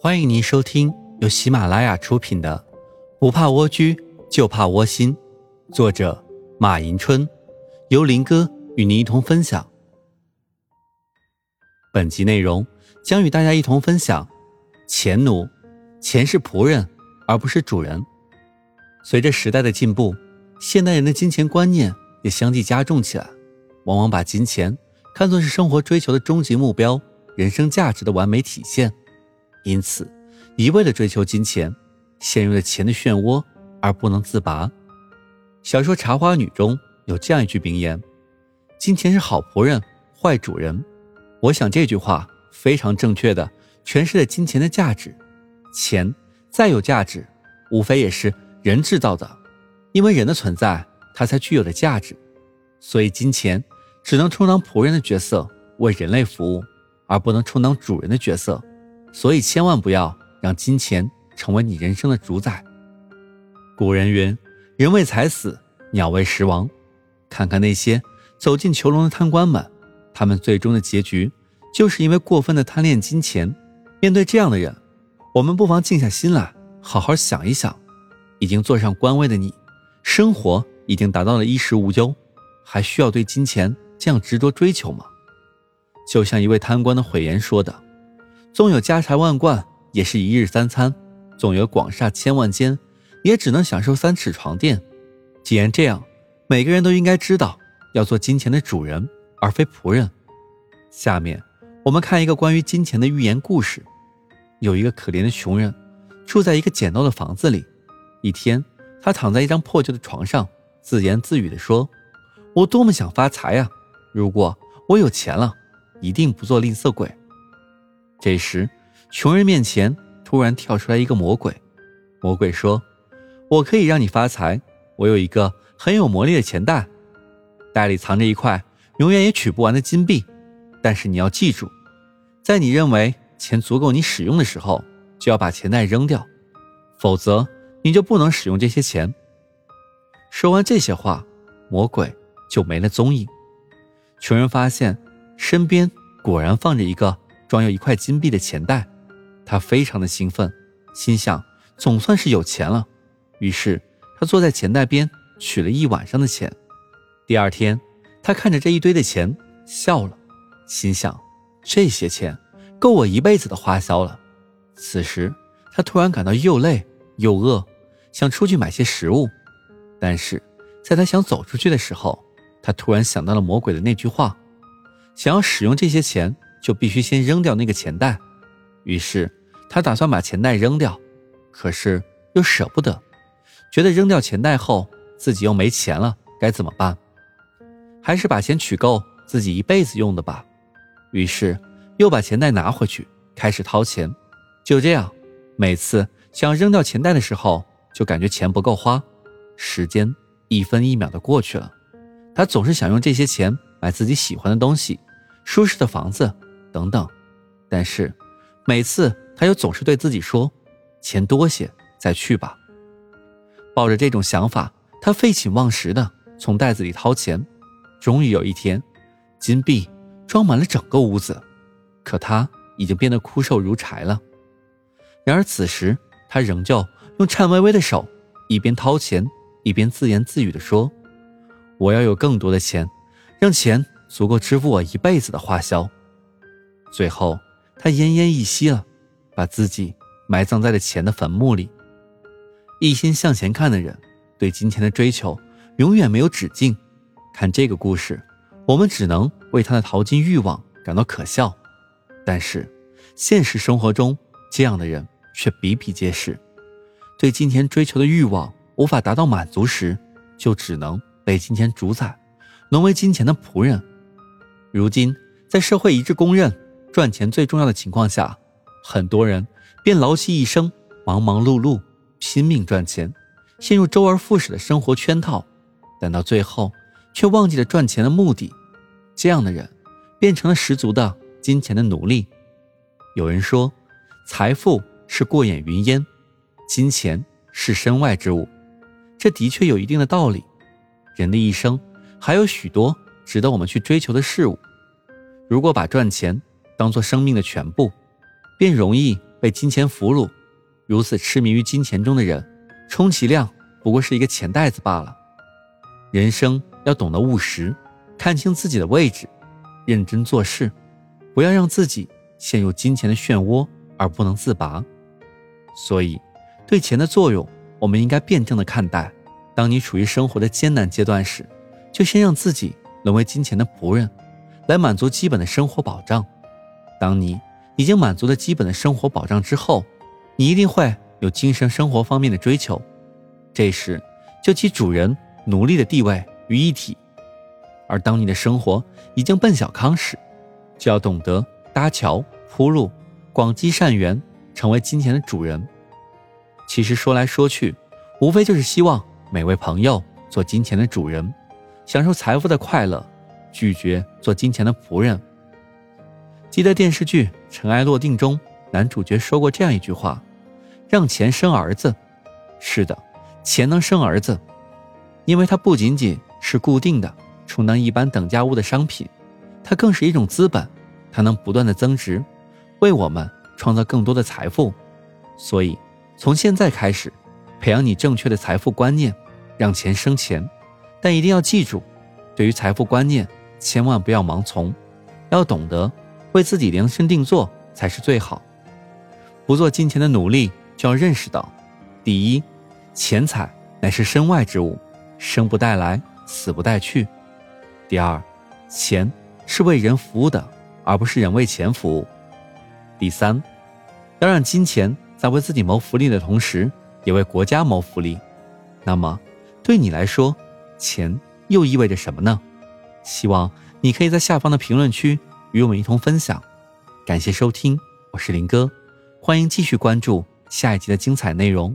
欢迎您收听由喜马拉雅出品的《不怕蜗居就怕窝心》，作者马迎春，由林哥与您一同分享。本集内容将与大家一同分享：钱奴，钱是仆人而不是主人。随着时代的进步，现代人的金钱观念也相继加重起来，往往把金钱看作是生活追求的终极目标、人生价值的完美体现。因此，一味的追求金钱，陷入了钱的漩涡而不能自拔。小说《茶花女》中有这样一句名言：“金钱是好仆人，坏主人。”我想这句话非常正确的诠释了金钱的价值。钱再有价值，无非也是人制造的，因为人的存在，它才具有的价值。所以，金钱只能充当仆人的角色，为人类服务，而不能充当主人的角色。所以，千万不要让金钱成为你人生的主宰。古人云：“人为财死，鸟为食亡。”看看那些走进囚笼的贪官们，他们最终的结局，就是因为过分的贪恋金钱。面对这样的人，我们不妨静下心来，好好想一想：已经坐上官位的你，生活已经达到了衣食无忧，还需要对金钱这样执着追求吗？就像一位贪官的悔言说的。纵有家财万贯，也是一日三餐；纵有广厦千万间，也只能享受三尺床垫。既然这样，每个人都应该知道，要做金钱的主人，而非仆人。下面，我们看一个关于金钱的寓言故事。有一个可怜的穷人，住在一个简陋的房子里。一天，他躺在一张破旧的床上，自言自语地说：“我多么想发财呀！如果我有钱了，一定不做吝啬鬼。”这时，穷人面前突然跳出来一个魔鬼。魔鬼说：“我可以让你发财。我有一个很有魔力的钱袋，袋里藏着一块永远也取不完的金币。但是你要记住，在你认为钱足够你使用的时候，就要把钱袋扔掉，否则你就不能使用这些钱。”说完这些话，魔鬼就没了踪影。穷人发现身边果然放着一个。装有一块金币的钱袋，他非常的兴奋，心想总算是有钱了。于是他坐在钱袋边取了一晚上的钱。第二天，他看着这一堆的钱笑了，心想这些钱够我一辈子的花销了。此时他突然感到又累又饿，想出去买些食物。但是在他想走出去的时候，他突然想到了魔鬼的那句话：想要使用这些钱。就必须先扔掉那个钱袋，于是他打算把钱袋扔掉，可是又舍不得，觉得扔掉钱袋后自己又没钱了，该怎么办？还是把钱取够自己一辈子用的吧。于是又把钱袋拿回去，开始掏钱。就这样，每次想扔掉钱袋的时候，就感觉钱不够花。时间一分一秒的过去了，他总是想用这些钱买自己喜欢的东西，舒适的房子。等等，但是每次他又总是对自己说：“钱多些再去吧。”抱着这种想法，他废寝忘食的从袋子里掏钱。终于有一天，金币装满了整个屋子，可他已经变得枯瘦如柴了。然而此时，他仍旧用颤巍巍的手一边掏钱，一边自言自语的说：“我要有更多的钱，让钱足够支付我一辈子的花销。”最后，他奄奄一息了，把自己埋葬在了钱的坟墓里。一心向前看的人，对金钱的追求永远没有止境。看这个故事，我们只能为他的淘金欲望感到可笑。但是，现实生活中，这样的人却比比皆是。对金钱追求的欲望无法达到满足时，就只能被金钱主宰，沦为金钱的仆人。如今，在社会一致公认。赚钱最重要的情况下，很多人便劳其一生，忙忙碌碌，拼命赚钱，陷入周而复始的生活圈套，但到最后却忘记了赚钱的目的。这样的人变成了十足的金钱的奴隶。有人说，财富是过眼云烟，金钱是身外之物。这的确有一定的道理。人的一生还有许多值得我们去追求的事物。如果把赚钱，当做生命的全部，便容易被金钱俘虏，如此痴迷于金钱中的人，充其量不过是一个钱袋子罢了。人生要懂得务实，看清自己的位置，认真做事，不要让自己陷入金钱的漩涡而不能自拔。所以，对钱的作用，我们应该辩证的看待。当你处于生活的艰难阶段时，就先让自己沦为金钱的仆人，来满足基本的生活保障。当你已经满足了基本的生活保障之后，你一定会有精神生活方面的追求。这时，就集主人。奴隶的地位于一体，而当你的生活已经奔小康时，就要懂得搭桥铺路，广积善缘，成为金钱的主人。其实说来说去，无非就是希望每位朋友做金钱的主人，享受财富的快乐，拒绝做金钱的仆人。记得电视剧《尘埃落定》中，男主角说过这样一句话：“让钱生儿子。”是的，钱能生儿子。因为它不仅仅是固定的充当一般等价物的商品，它更是一种资本，它能不断的增值，为我们创造更多的财富。所以，从现在开始，培养你正确的财富观念，让钱生钱。但一定要记住，对于财富观念，千万不要盲从，要懂得为自己量身定做才是最好。不做金钱的努力，就要认识到：第一，钱财乃是身外之物。生不带来，死不带去。第二，钱是为人服务的，而不是人为钱服务。第三，要让金钱在为自己谋福利的同时，也为国家谋福利。那么，对你来说，钱又意味着什么呢？希望你可以在下方的评论区与我们一同分享。感谢收听，我是林哥，欢迎继续关注下一集的精彩内容。